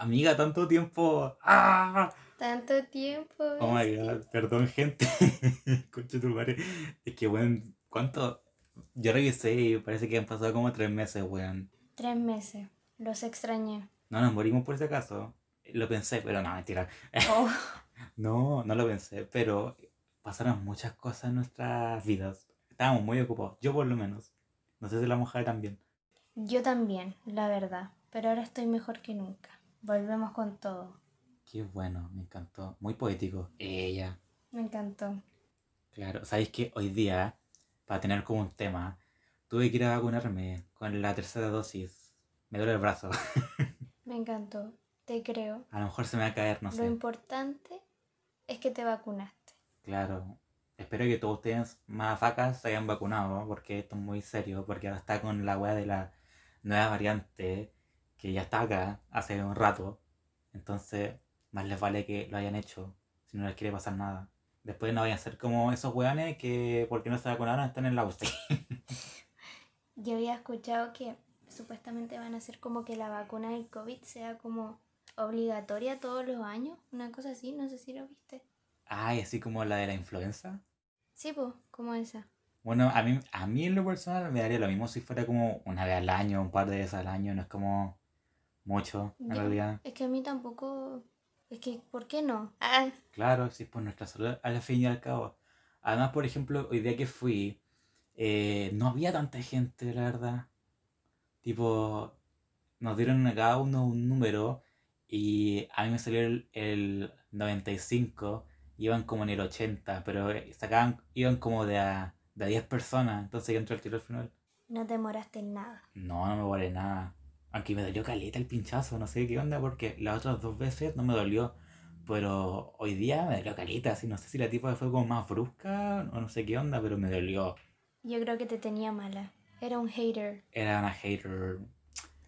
Amiga, tanto tiempo. ¡Ah! Tanto tiempo. Oh my god, perdón, gente. Concha tu madre. Es que, weón, ¿cuánto? Yo revisé y parece que han pasado como tres meses, weón. Tres meses. Los extrañé. No nos morimos por ese caso. Lo pensé, pero no, mentira. Oh, No, no lo pensé, pero pasaron muchas cosas en nuestras vidas. Estábamos muy ocupados, yo por lo menos. No sé si la mujer también. yo también, la verdad. Pero ahora estoy mejor que nunca. Volvemos con todo. Qué bueno, me encantó. Muy poético. Ella. Me encantó. Claro, sabéis que hoy día, para tener como un tema, tuve que ir a vacunarme con la tercera dosis. Me duele el brazo. Me encantó. Te creo. A lo mejor se me va a caer, no Lo sé. importante es que te vacunaste. Claro. Espero que todos ustedes más vacas se hayan vacunado, porque esto es muy serio, porque ahora está con la weá de la nueva variante, que ya está acá hace un rato. Entonces, más les vale que lo hayan hecho, si no les quiere pasar nada. Después no vayan a ser como esos weones que, porque no se vacunaron, están en la UCI. Yo había escuchado que supuestamente van a hacer como que la vacuna del COVID sea como obligatoria todos los años. Una cosa así, no sé si lo viste. Ay, así como la de la influenza. Sí, pues, como esa. Bueno, a mí, a mí en lo personal me daría lo mismo si fuera como una vez al año, un par de veces al año, no es como mucho, en Ya. realidad. Es que a mí tampoco... Es que, ¿por qué no? Ah, Claro, sí, por nuestra salud al fin y al cabo. Además, por ejemplo, hoy día que fui, eh, no había tanta gente, la verdad. Tipo, nos dieron a cada uno un número y a mí me salió el, el 95, iban como en el 80, pero eh, sacaban, iban como de a, de a 10 personas, entonces yo entré al tiro al final. no te demoraste en nada. No, no me vale nada. Aunque me dolió caleta el pinchazo, no sé qué onda, porque las otras dos veces no me dolió. Pero hoy día me dolió caleta, así no sé si la tipa fue como más brusca o no sé qué onda, pero me dolió. Yo creo que te tenía mala. Era un hater. Era una hater,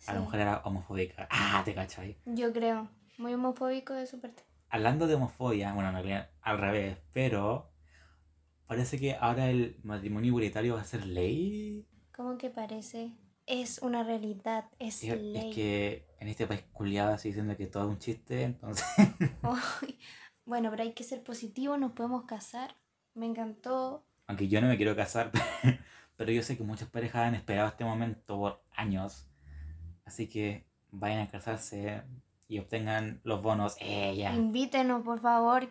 a lo Sí. mejor era homofóbica. Ah, te cachai. Yo creo. Muy homofóbico de su parte. Hablando de homofobia, bueno, al revés, pero parece que ahora el matrimonio igualitario va a ser ley. ¿Cómo que parece? Es una realidad, es Es, ley. es que en este país culiado así diciendo que todo es un chiste, entonces... Bueno, pero hay que ser positivo, nos podemos casar. Me encantó. Aunque yo no me quiero casar, pero yo sé que muchas parejas han esperado este momento por años. Así que vayan a casarse y obtengan los bonos. Eh, ya. Invítenos, por favor.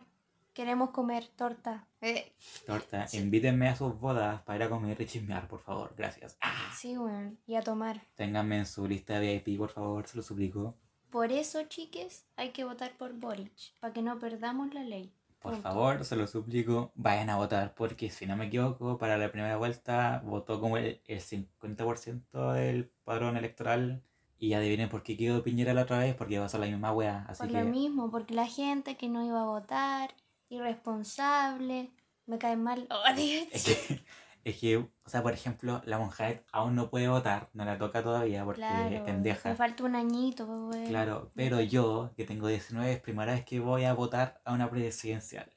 Queremos comer torta. Eh, Torta, Sí. invítenme a sus bodas para ir a comer y chismear, por favor. Gracias. Ah, sí, bueno, y a tomar. ténganme en su lista de VIP, por favor, se lo suplico. Por eso, chiques, hay que votar por Boric, para que no perdamos la ley. Por Punto. favor, se lo suplico, vayan a votar, porque si no me equivoco, para la primera vuelta votó como el, el 50% del padrón electoral. Y adivinen por qué quedó Piñera la otra vez, porque pasó la misma wea. Así Por que lo mismo, porque la gente que no iba a votar, irresponsable, me cae mal. Oh, es que, es que, o sea, por ejemplo, la monja aún no puede votar, no la toca todavía porque es claro, pendeja. me falta un añito, pues, Claro, pero yo, que tengo 19, es primera vez que voy a votar a una presidencial.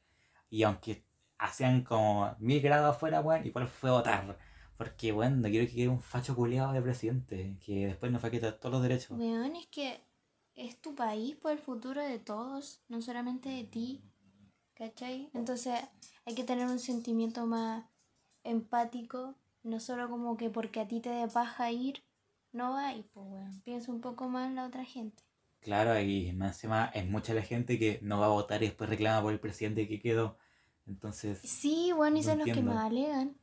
Y aunque hacían como mil grados afuera, bueno, igual fue a votar. Porque, bueno, no quiero que quede un facho culiado de presidente, que después nos va a quitar todos los derechos. Weón, es que es tu país por el futuro de todos, no solamente de ti. ¿Cachai? Entonces hay que tener un sentimiento más empático, no solo como que porque a ti te dé paja ir, no va y pues weón, piensa un poco más en la otra gente. Claro, y más encima es mucha la gente que no va a votar y después reclama por el presidente que quedó. Entonces, Sí, bueno, y No son los que más alegan.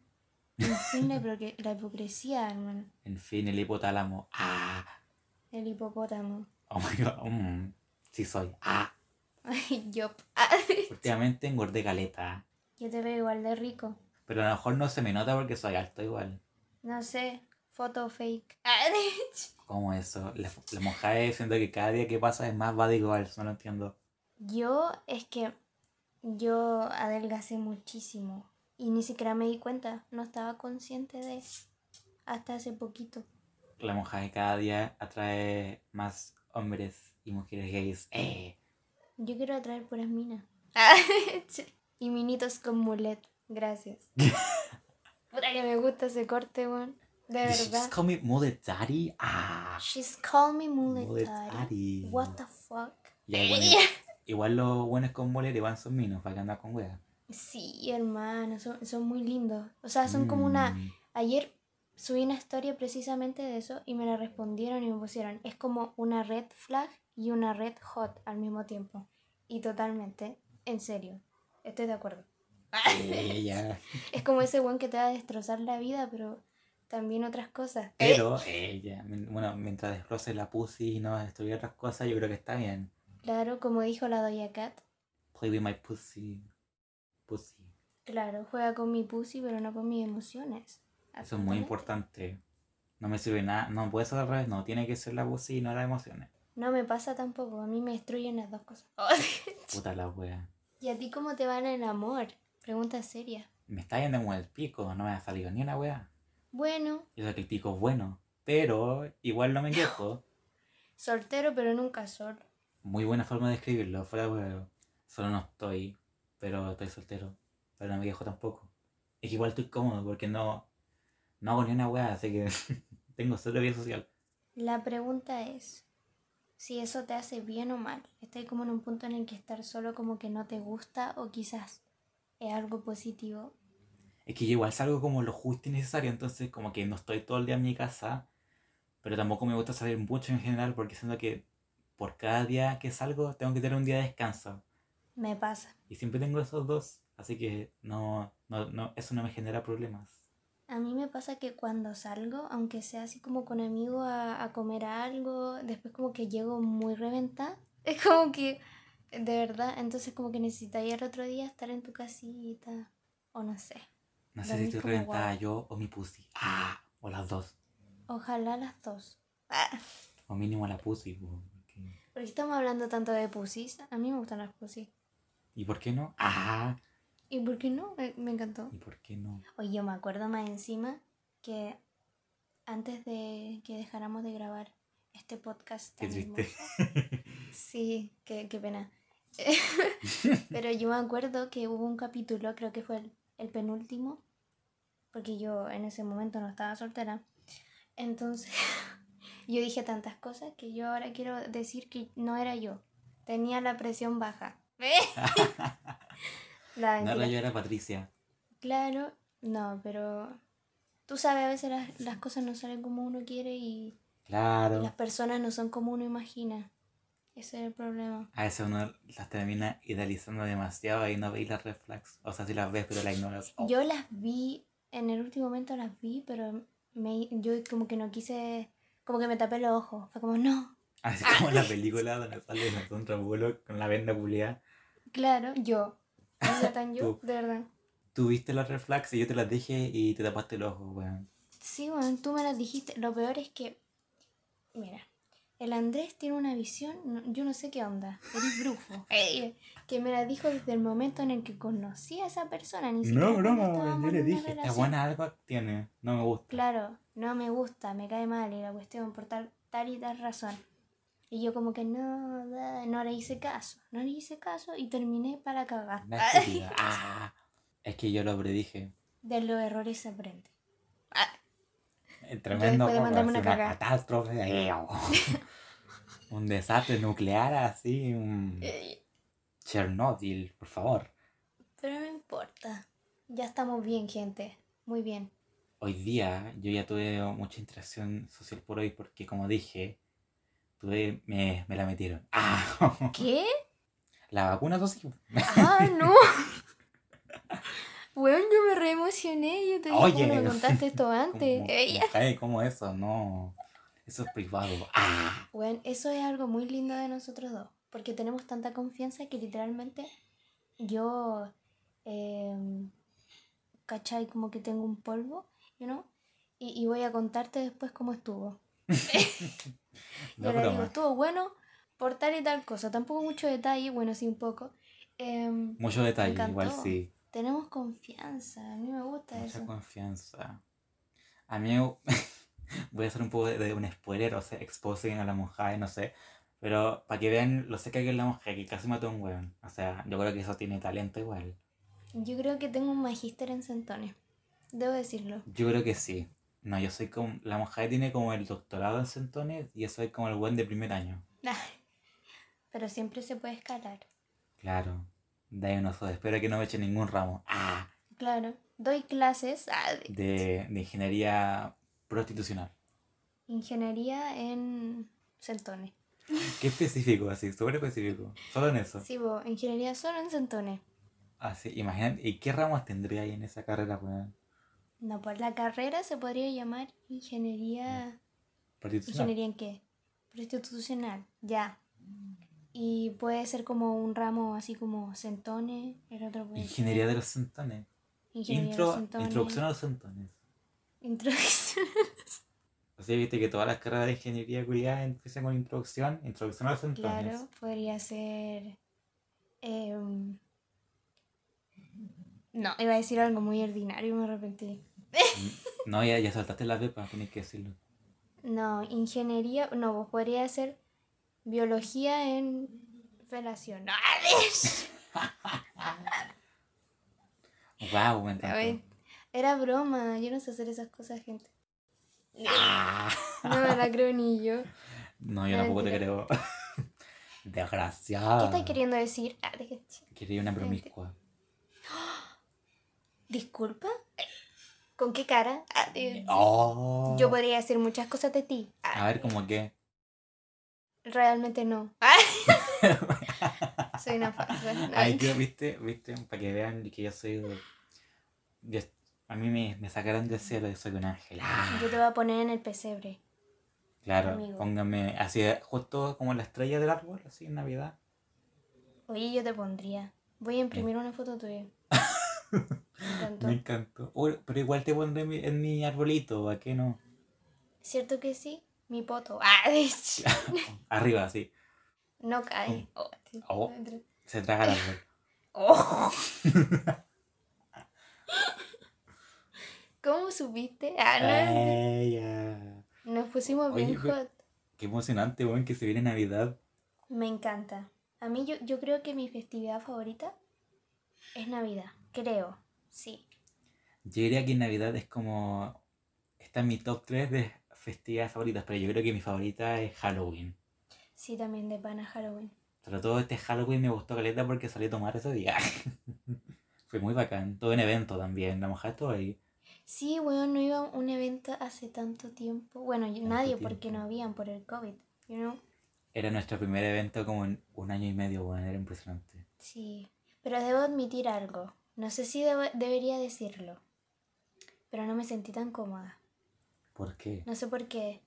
En fin, la, la hipocresía, hermano. en fin, el hipotálamo. Ah, El hipopótamo. oh my god, mm, sí soy. Ah, yo. últimamente engordé caleta. Yo te veo igual de rico. Pero a lo mejor no se me nota porque soy alto igual. No sé, foto fake. ¿Cómo eso? La, la monja diciendo que cada día que pasa es más body goals, no lo entiendo. Yo es que yo adelgacé muchísimo y ni siquiera me di cuenta, no estaba consciente de hasta hace poquito. La de cada día atrae más hombres y mujeres gays. ¡Eh! Yo quiero atraer puras minas. y minitos con mulet, gracias. Puta que me gusta ese corte, weón. De Did verdad. just call me mullet daddy? Ah, She's called me mullet mullet daddy. daddy. What the fuck. Y hay buenos- igual los buenos con mole igual son minos, para que andar con weas. Sí, hermano, son, son muy lindos. O sea, son como una... Mm. Ayer subí una historia precisamente de eso y me la respondieron y me pusieron, es como una red flag y una red hot al mismo tiempo. Y totalmente, en serio, estoy de acuerdo. Eh, ya. Es como ese buen que te va a destrozar la vida, pero también otras cosas. Pero, eh, ya, men- bueno, mientras destroce la pussy y no destruya otras cosas, yo creo que está bien. Claro, como dijo la Doya Cat, Play with my pussy. Pussy. claro, juega con mi pussy, pero no con mis emociones. Eso es muy importante. No me sirve nada. No puede ser al revés. No, tiene que ser la pussy y no las emociones. No me pasa tampoco, a mí me destruyen las dos cosas. Puta la wea. ¿Y a ti cómo te va en el amor? Pregunta seria. Me está yendo como el pico. No me ha salido ni una wea. Bueno, Yo sé que el pico es bueno. Pero igual no me quejo. soltero pero nunca solo. Muy buena forma de escribirlo. Fuera de huevo. Solo no estoy. Pero estoy soltero. Pero no me quejo tampoco. Es que igual estoy cómodo porque no. No hago ni una wea. Así que tengo solo vida social. La pregunta es si eso te hace bien o mal. Estás como en un punto en el que estar solo como que no te gusta o quizás es algo positivo. Es que yo igual salgo como lo justo y necesario, entonces como que no estoy todo el día en mi casa, pero tampoco me gusta salir mucho en general porque siento que por cada día que salgo tengo que tener un día de descanso. Me pasa. Y siempre tengo esos dos, así que no, no, no, eso no me genera problemas. A mí me pasa que cuando salgo, aunque sea así como con amigos a, a comer algo, después como que llego muy reventada. Es como que, de verdad, entonces como que necesitaría el otro día estar en tu casita o no sé. No sé si estoy reventada yo o mi pussy. Ah, o las dos. Ojalá las dos. Ah, O mínimo la pussy. po, porque- ¿Por qué estamos hablando tanto de pussies? A mí me gustan las pussies. ¿Y por qué no? Ah, ¿Y por qué no? Eh, Me encantó. ¿y por qué no? Oye, yo me acuerdo más encima que antes de que dejáramos de grabar este podcast Qué tan triste. hermoso- Sí, qué, qué pena. Pero yo me acuerdo que hubo un capítulo, creo que fue el, el penúltimo, porque yo en ese momento no estaba soltera. Entonces, yo dije tantas cosas que yo ahora quiero decir que no era yo. Tenía la presión baja. la No, mentira. yo era Patricia. Claro, no, pero tú sabes, a veces las, las cosas no salen como uno quiere y, y Claro. las personas no son como uno imagina. Ese es el problema. A veces uno las termina idealizando demasiado y no veis las red flags. O sea, si las ves, pero las ignoras. Oh. Yo las vi, en el último momento las vi, pero me, yo como que no quise, como que me tapé los ojos. Fue como, no, Así como en la película donde sale la Sandra Bullock con la venda culiada. claro, yo. Tan yo, Tú. de verdad. Tú viste las red flags y yo te las dije y te tapaste el ojo, weón. Sí, bueno, tú me las dijiste. Lo peor es que, mira, el Andrés tiene una visión, no- yo no sé qué onda, eres brujo. Eh, que me la dijo desde el momento en el que conocí a esa persona. Ni siquiera No, broma, weón. Yo le en una dije, esta relación. buena algo tiene. No me gusta. Claro, no me gusta, me cae mal y la cuestión por tal, tal y tal razón. Y yo como que no, no le hice caso, no le hice caso y terminé para cagar. Ah, es que yo lo predije. De los errores se aprende. El tremendo de mandarme una catástrofe. eh, oh. un desastre nuclear así. Un Chernobyl, por favor. Pero no importa, ya estamos bien gente, muy bien. Hoy día yo ya tuve mucha interacción social por hoy porque como dije, tuve, me, me la metieron. Ah, ¿Qué? la vacuna sí. ¡Ah, no! Bueno, yo me re emocioné. Yo te dije, Oye. ¿cómo no me contaste esto antes? ¿Cómo, ¿cómo eso? No. Eso es privado. Ah, Bueno, eso es algo muy lindo de nosotros dos. Porque tenemos tanta confianza que literalmente yo, eh, ¿cachai? Como que tengo un polvo, you know? Y, y voy a contarte después cómo estuvo. No le digo, estuvo bueno por tal y tal cosa. Tampoco mucho detalle, bueno, sí un poco. Em, Mucho detalle, igual sí. tenemos confianza, a mí me gusta Mucha eso. confianza. A mí voy a hacer un poco de, de un spoiler, o sea, exposing a la monja, no sé. Pero para que vean lo sé que es la monja, que casi mató a un weón. O sea, yo creo que eso tiene talento igual. Yo creo que tengo un magíster en centones. Debo decirlo. Yo creo que sí. No, yo soy como. La monja tiene como el doctorado en centones y yo soy como el buen de primer año. pero siempre se puede escalar. Claro. De ahí uno solo. Espero que no me eche ningún ramo. Ah, Claro, doy clases ah, de de, de ingeniería prostitucional. ingeniería en Centones. Qué específico, así, súper específico. Solo en eso. Sí, vos, ingeniería solo en Centones. Así, imagínate. ¿Y qué ramos tendría ahí en esa carrera, weón? No, por la carrera se podría llamar ingeniería... ¿Ingeniería en qué? Prostitucional, ya. Y puede ser como un ramo así como centones, el otro puede ser Ingeniería de los centones. ingeniería de Intro, centones. introducción a los centones. Introducción. O sea, viste que todas las carreras de ingeniería culiada empiezan con introducción, introducción a los centones. Claro, podría ser... em, no, iba a decir algo muy ordinario y me arrepentí. No, ya, ya saltaste la pepa, tienes que decirlo. No, ingeniería, no, vos podría ser biología en felación. Wow, me A encantó. ver, era broma, yo no sé hacer esas cosas, gente. Ah. No me la creo ni yo. No, yo tampoco te creo. Desgraciado. ¿Qué estás queriendo decir? Ah, Quería una promiscua. ¿Disculpa? ¿Con qué cara? Ah, de- Oh. Yo podría decir muchas cosas de ti. Ah, A ver, como que. Realmente no. Ah. Soy una falsa. No, Ay, que, viste, viste, para que vean que yo soy. yo- a mí me, me sacaron del cielo y soy un ángel. Ah. Yo te voy a poner en el pesebre. Claro, amigo. póngame así, justo como la estrella del árbol, así en Navidad. Oye, yo te pondría. Voy a imprimir una foto tuya. Me encantó. Me encantó. Pero igual te pondré en mi, en mi arbolito, ¿a qué no? ¿Cierto que sí? Mi poto. Ah. Arriba, así. No cae. Oh, tío. Oh. Se traga el árbol. Oh. ¿Cómo supiste? Ah, no. Ella. Nos pusimos bien Oye, hot. Qué emocionante, weón, que se viene Navidad. Me encanta. A mí yo, yo creo que mi festividad favorita es Navidad. Creo. Sí. Yo diría que Navidad es como. Está en mi top 3 de festividades favoritas, pero yo creo que mi favorita es Halloween. Sí, también de pana Halloween. Sobre todo este Halloween me gustó caleta porque salí a tomar ese día. Fue muy bacán. Todo en evento también. La mojaste todo ahí. Sí, weón, no iba a un evento hace tanto tiempo. Bueno, Tanto nadie porque no habían por el COVID. You know? Era nuestro primer evento como en un año y medio, weón. Era impresionante. Sí. Pero debo admitir algo. No sé si debo- debería decirlo. Pero no me sentí tan cómoda. ¿Por qué? No sé por qué.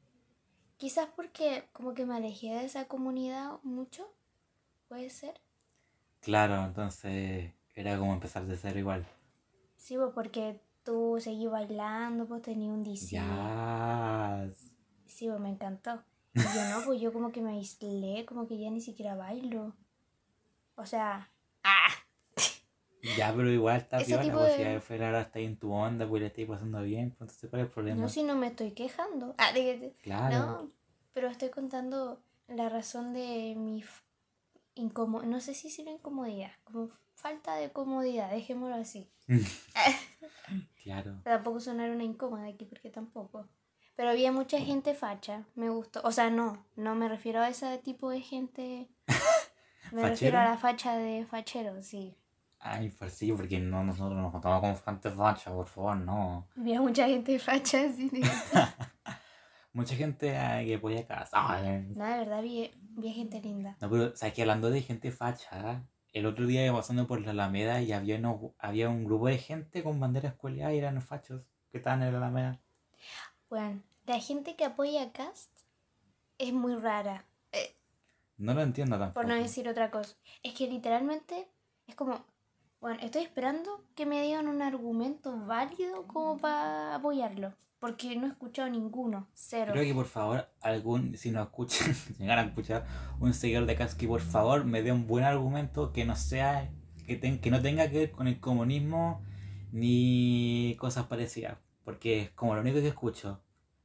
Quizás porque como que me alejé de esa comunidad mucho. Puede ser. Claro, entonces era como empezar de cero igual. Sí, pues porque tú seguí bailando, pues tenía un DC. Ya. Sí, pues me encantó. Y yo no, pues yo como que me aislé, como que ya ni siquiera bailo. O sea. Ya, pero igual está Ese piola, tipo pues de- si ahora está en tu onda, pues le estáis pasando bien, pues entonces ¿cuál es el problema? No, si no me estoy quejando. Ah, de que- Claro. No, pero estoy contando la razón de mi incomodidad. No sé si decirlo incomodidad, como falta de comodidad, dejémoslo así. Claro. Tampoco sonar una incómoda aquí porque tampoco. Pero había mucha gente facha, me gustó. O sea, no, no me refiero a ese tipo de gente. Me refiero a la facha de fachero, sí. Ay, pues sí, porque no, nosotros nos contamos como gente facha, por favor, no. Había mucha gente facha, sí. Mucha gente ay, que voy a casa. Ay. No, de verdad, vi, vi gente linda. No, pero, o sea, que hablando de gente facha, el otro día iba pasando por la Alameda y había, unos- había un grupo de gente con banderas escueladas y eran fachos que estaban en la Alameda. Bueno, la gente que apoya a Cast es muy rara. eh, No lo entiendo tampoco. por no decir otra cosa. Es que literalmente es como, bueno, estoy esperando que me digan un argumento válido como para apoyarlo. Porque no he escuchado ninguno. Cero. Creo que por favor, algún, si no escuchan, si llegan a escuchar un seguidor de Kasky, por favor me dé un buen argumento que no sea, que, ten- que no tenga que ver con el comunismo ni cosas parecidas. Porque es como lo único que escucho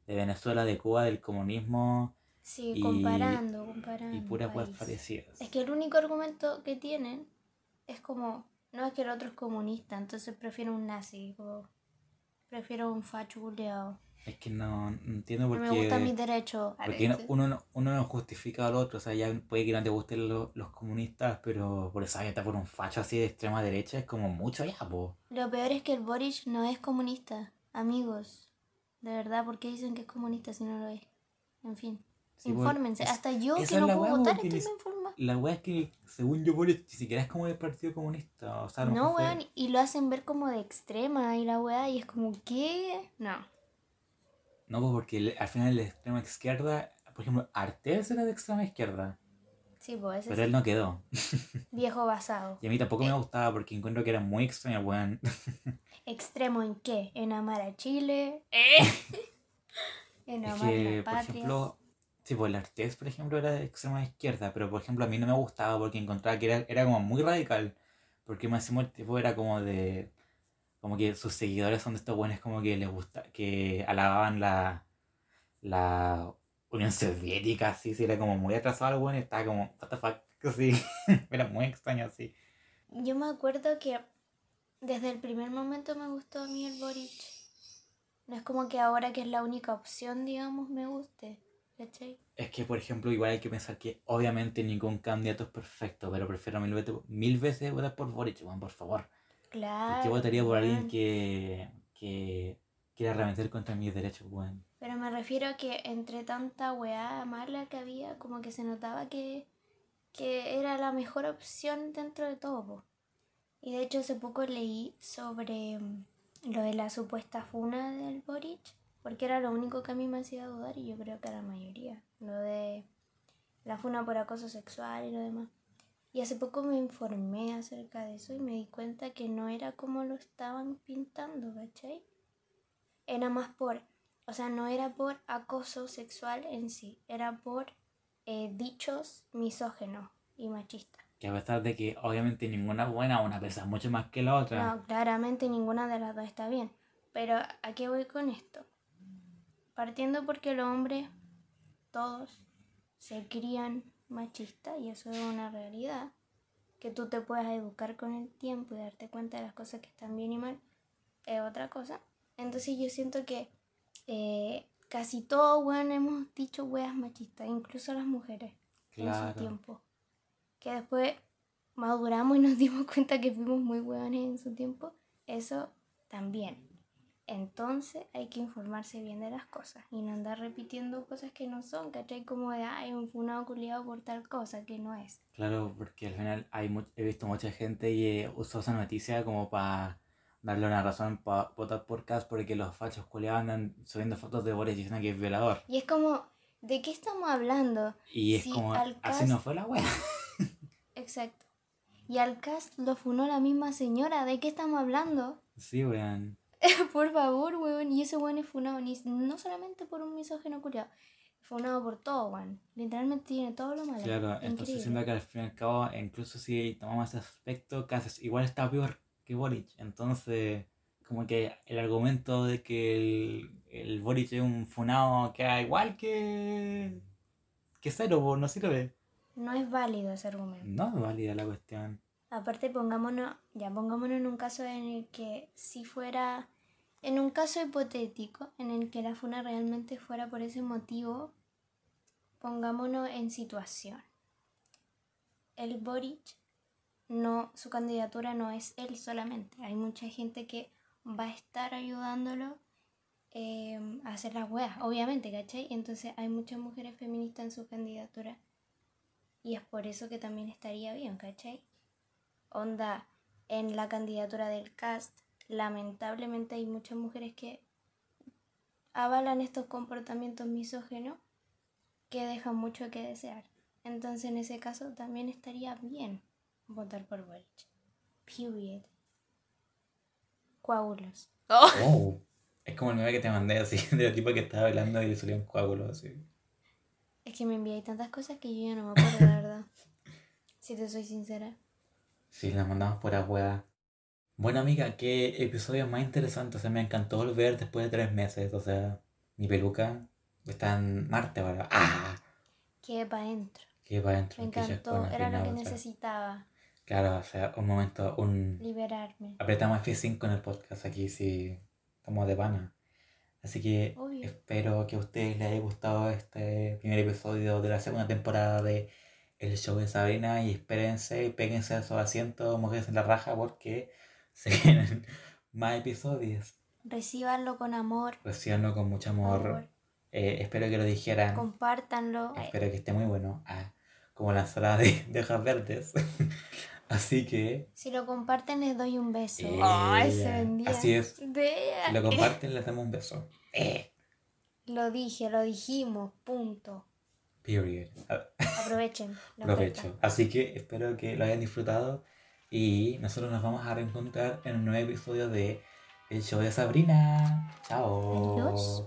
de Venezuela, de Cuba, del comunismo Sí, y- comparando, comparando. y puras cosas parecidas. Es que el único argumento que tienen es como, no es que el otro es comunista, entonces prefiero un nazi, como, prefiero un facho buleado. Es que no, no entiendo por No qué. me gustan mis derechos. Porque no- uno, no- uno no justifica al otro, o sea, ya puede que no te gusten lo- los comunistas, pero por eso está por un facho así de extrema derecha es como mucho ya, po. Lo peor es que el Boric no es comunista. Amigos, de verdad, ¿por qué dicen que es comunista si no lo es? En fin, Sí, po, infórmense. Hasta yo esa que no puedo votar estoy me La weá es que, según yo, Boris ni siquiera es como del Partido Comunista, o sea, a No, fue- weón, y lo hacen ver como de extrema y la weá, y es como, ¿qué? No. No, pues porque al final la extrema izquierda, por ejemplo, Artés era de extrema izquierda, Sí, pues ese pero él no quedó. viejo basado. Y a mí tampoco me gustaba porque encuentro que era muy extraño, weón. ¿Extremo en qué? ¿En amar a Chile? ¿En Es amar que, la por patria? ejemplo, sí, pues el Artés, por ejemplo, era de extrema izquierda, pero por ejemplo a mí no me gustaba porque encontraba que era, era como muy radical, porque máximo el tipo era como de, como que sus seguidores son de estos buenos como que les gusta, que alababan la, la Unión Soviética, así, sí, era como muy atrasado el bueno y estaba como, what the fuck, así, era muy extraño así. Yo me acuerdo que desde el primer momento me gustó a mí el Boric. No es como que ahora que es la única opción, digamos, me guste. ¿Cachai? Es que, por ejemplo, igual hay que pensar que obviamente ningún candidato es perfecto, pero prefiero mil veces, mil veces votar por Boric, weón, por favor. Claro. ¿Por qué votaría por alguien que, que quiera arremeter contra mis derechos, weón? Pero me refiero a que entre tanta weá mala que había, como que se notaba que, que era la mejor opción dentro de todo. po. Y de hecho hace poco leí sobre mm, lo de la supuesta funa del Boric, porque era lo único que a mí me hacía dudar y yo creo que a la mayoría. Lo de la funa por acoso sexual y lo demás. Y hace poco me informé acerca de eso y me di cuenta que no era como lo estaban pintando, ¿cachai? Era más por, o sea, no era por acoso sexual en sí, era por eh, dichos misógenos y machistas. Que a pesar de que obviamente ninguna es buena, una pesa mucho más que la otra. No, claramente ninguna de las dos está bien. Pero ¿a qué voy con esto? Partiendo porque los hombres, todos, se crían machistas y eso es una realidad. Que tú te puedas educar con el tiempo y darte cuenta de las cosas que están bien y mal es otra cosa. Entonces yo siento que eh, casi todos, weón, hemos dicho weas machistas, incluso las mujeres en su tiempo. Que después maduramos y nos dimos cuenta que fuimos muy hueones en su tiempo. Eso también. Entonces hay que informarse bien de las cosas y no andar repitiendo cosas que no son, ¿cachai? Como de, ay, un funado culiado por tal cosa que no es. Claro, porque al final hay he visto mucha gente y eh, usó esa noticia como para darle una razón para votar por Cas porque los fachos culiados andan subiendo fotos de Boris diciendo que es violador. Y es como, ¿de qué estamos hablando? Y es como, al así Cas- no fue la wea. Exacto. Y al cast lo funó la misma señora, ¿de qué estamos hablando? Sí, weón. por favor, weón. Y ese weón es funado ni- no solamente por un misógeno culiado, funado por todo, weón. Literalmente tiene todo lo malo. Claro, entonces Increíble. siento que al fin y al cabo, incluso si tomamos ese aspecto, Cas igual está peor que Boric. Entonces, como que el argumento de que el, el Boric es un funado queda igual que. que cero, no sirve. No es válido ese argumento. No es válida la cuestión. Aparte, pongámonos, ya pongámonos en un caso en el que si fuera, en un caso hipotético, en el que la funa realmente fuera por ese motivo, pongámonos en situación. El Boric, no, su candidatura no es él solamente. Hay mucha gente que va a estar ayudándolo eh, a hacer las weas, obviamente, ¿cachai? Entonces hay muchas mujeres feministas en su candidatura. Y es por eso que también estaría bien, ¿cachai? Onda, en la candidatura del cast, lamentablemente hay muchas mujeres que avalan estos comportamientos misógenos que dejan mucho que desear. Entonces, en ese caso, también estaría bien votar por Boric. Period. Coágulos. Oh. Es como el meme que te mandé así, de la tipa que estaba bailando y le salió un coágulo así. Es que me enviáis tantas cosas que yo ya no me acuerdo, la verdad. Si te soy sincera. Sí, la mandamos por afuera. Bueno, amiga, qué episodio más interesante. O sea, me encantó volver después de tres meses. O sea, mi peluca está en Marte ahora. ¡Ah! Que para adentro. Que va adentro. Me encantó. Era lo que necesitaba. Claro, o sea, un momento, un... Liberarme. Apretamos F5 en el podcast aquí, sí. Estamos de pana. Así que Obvio. espero que a ustedes les haya gustado este primer episodio de la segunda temporada de El Show de Sabrina y espérense y péguense a sus asientos, mojense en la raja porque se vienen más episodios. Recíbanlo con amor. Recíbanlo con mucho amor. Amor. Eh, espero que lo dijeran. Compártanlo. Espero que esté muy bueno. Ah, como la ensalada de, de hojas verdes. Así que Si lo comparten les doy un beso. Eh, Ay, se vendía. así es. Si lo comparten, les damos un beso. Eh, Lo dije, lo dijimos. Punto. Period. Aprovechen. oferta. Así que espero que lo hayan disfrutado y nosotros nos vamos a reencontrar en un nuevo episodio de El Show de Sabrina. Chao. Adiós.